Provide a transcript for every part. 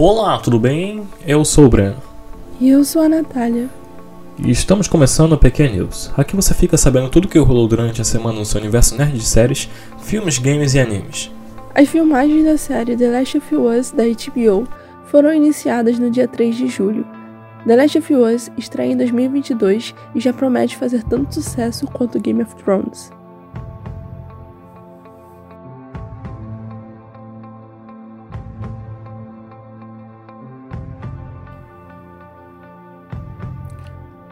Olá, tudo bem? Eu sou o Breno. E eu sou a Natália. E estamos começando o PQ News. Aqui você fica sabendo tudo o que rolou durante a semana no seu universo nerd de séries, filmes, games e animes. As filmagens da série The Last of Us da HBO foram iniciadas no dia 3 de julho. The Last of Us estreia em 2022 e já promete fazer tanto sucesso quanto Game of Thrones.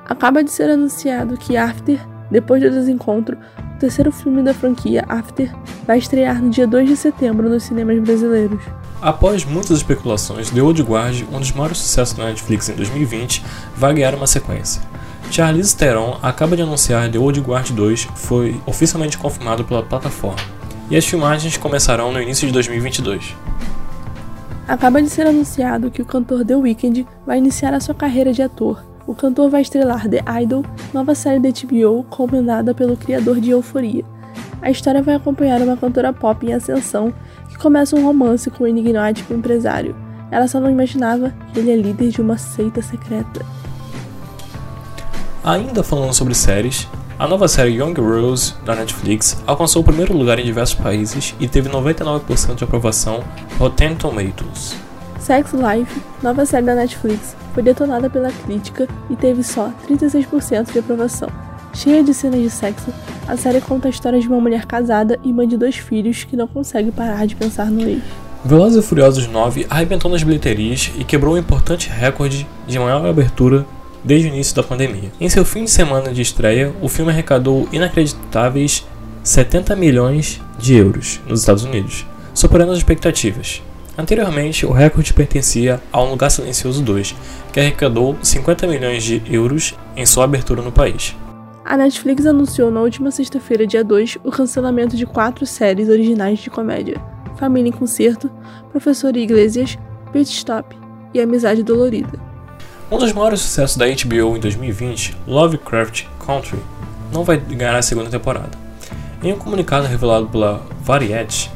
Acaba de ser anunciado que After, depois do desencontro, o terceiro filme da franquia After vai estrear no dia 2 de setembro nos cinemas brasileiros. Após muitas especulações, The Old Guard, um dos maiores sucessos da Netflix em 2020, vai ganhar uma sequência. Charlize Theron acaba de anunciar The Old Guard 2 foi oficialmente confirmado pela plataforma, e as filmagens começarão no início de 2022. Acaba de ser anunciado que o cantor The Weeknd vai iniciar a sua carreira de ator. O cantor vai estrelar The Idol, nova série da HBO comandada pelo criador de Euforia. A história vai acompanhar uma cantora pop em ascensão que começa um romance com o enigmático empresário. Ela só não imaginava que ele é líder de uma seita secreta. Ainda falando sobre séries, a nova série Young Rose da Netflix alcançou o primeiro lugar em diversos países e teve 99% de aprovação Rotten Tomatoes. Sex Life, nova série da Netflix, foi detonada pela crítica e teve só 36% de aprovação. Cheia de cenas de sexo, a série conta a história de uma mulher casada e mãe de dois filhos que não consegue parar de pensar no ex. Velozes e Furiosos 9 arrebentou nas bilheterias e quebrou um importante recorde de maior abertura desde o início da pandemia. Em seu fim de semana de estreia, o filme arrecadou inacreditáveis 70 milhões de euros nos Estados Unidos, superando as expectativas. Anteriormente, o recorde pertencia a Um Lugar Silencioso 2, que arrecadou 50 milhões de euros em sua abertura no país. A Netflix anunciou na última sexta-feira, dia 2, o cancelamento de quatro séries originais de comédia: Família em Concerto, Professor Iglesias, Pit Stop e Amizade Dolorida. Um dos maiores sucessos da HBO em 2020, Lovecraft Country, não vai ganhar a segunda temporada. Em um comunicado revelado pela Variety,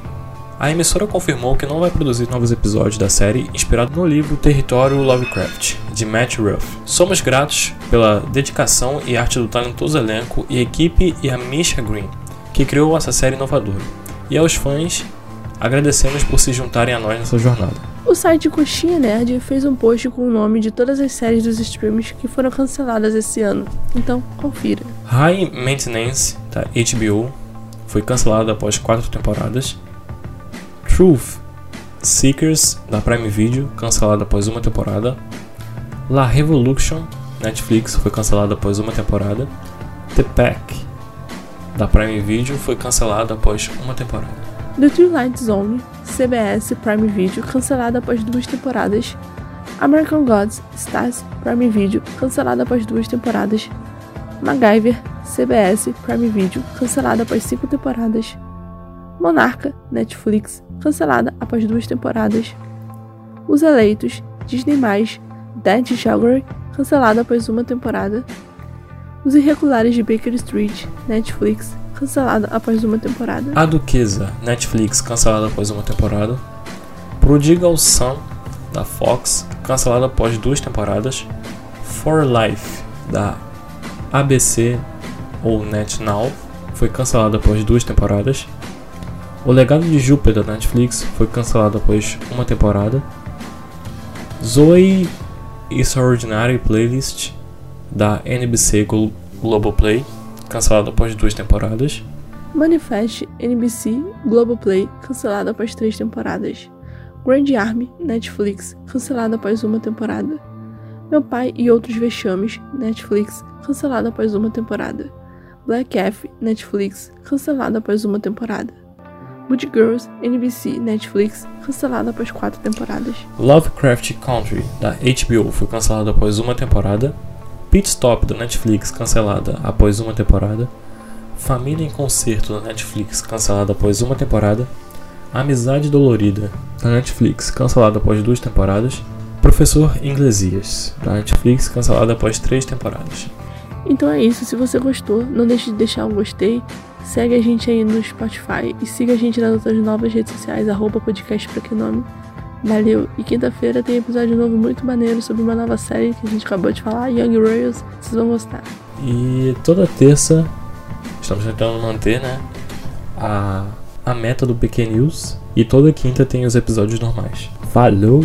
a emissora confirmou que não vai produzir novos episódios da série inspirado no livro Território Lovecraft, de Matt Ruff. Somos gratos pela dedicação e arte do talentoso elenco e equipe e a Misha Green, que criou essa série inovadora. E aos fãs, agradecemos por se juntarem a nós nessa jornada. O site Coxinha Nerd fez um post com o nome de todas as séries dos streams que foram canceladas esse ano, então confira. High Maintenance, da HBO, foi cancelada após quatro temporadas. Truth Seekers da Prime Video, cancelada após uma temporada. La Revolution, Netflix, foi cancelada após uma temporada. The Pack da Prime Video foi cancelada após uma temporada. The Twilight Zone, CBS Prime Video, cancelada após duas temporadas. American Gods, Stars Prime Video, cancelada após duas temporadas. MacGyver, CBS Prime Video, cancelada após cinco temporadas. Monarca, Netflix, cancelada após duas temporadas. Os Eleitos, Disney+, Dead Calgary, cancelada após uma temporada. Os Irregulares de Baker Street, Netflix, cancelada após uma temporada. A Duquesa, Netflix, cancelada após uma temporada. Prodigal Son, da Fox, cancelada após duas temporadas. For Life, da ABC ou NetNow, foi cancelada após duas temporadas. O Legado de Júpiter da Netflix foi cancelado após uma temporada. Zoe Extraordinary Playlist da NBC Globoplay, cancelado após duas temporadas. Manifest NBC Globoplay, cancelado após três temporadas. Grand Army Netflix, cancelado após uma temporada. Meu Pai e Outros Vexames Netflix, cancelado após uma temporada. Black F Netflix, cancelado após uma temporada. Good Girls, NBC, Netflix, cancelada após quatro temporadas. Lovecraft Country, da HBO, foi cancelada após uma temporada. Pit Stop, da Netflix, cancelada após uma temporada. Família em Concerto, da Netflix, cancelada após uma temporada. Amizade Dolorida, da Netflix, cancelada após duas temporadas. Professor Inglesias, da Netflix, cancelada após três temporadas. Então é isso, se você gostou, não deixe de deixar um gostei, segue a gente aí no Spotify e siga a gente nas outras novas redes sociais, arroba podcast pra que nome. Valeu! E quinta-feira tem episódio novo muito maneiro sobre uma nova série que a gente acabou de falar, Young Royals. Vocês vão gostar. E toda terça estamos tentando manter, né? A, a meta do PQ News. E toda quinta tem os episódios normais. Falou!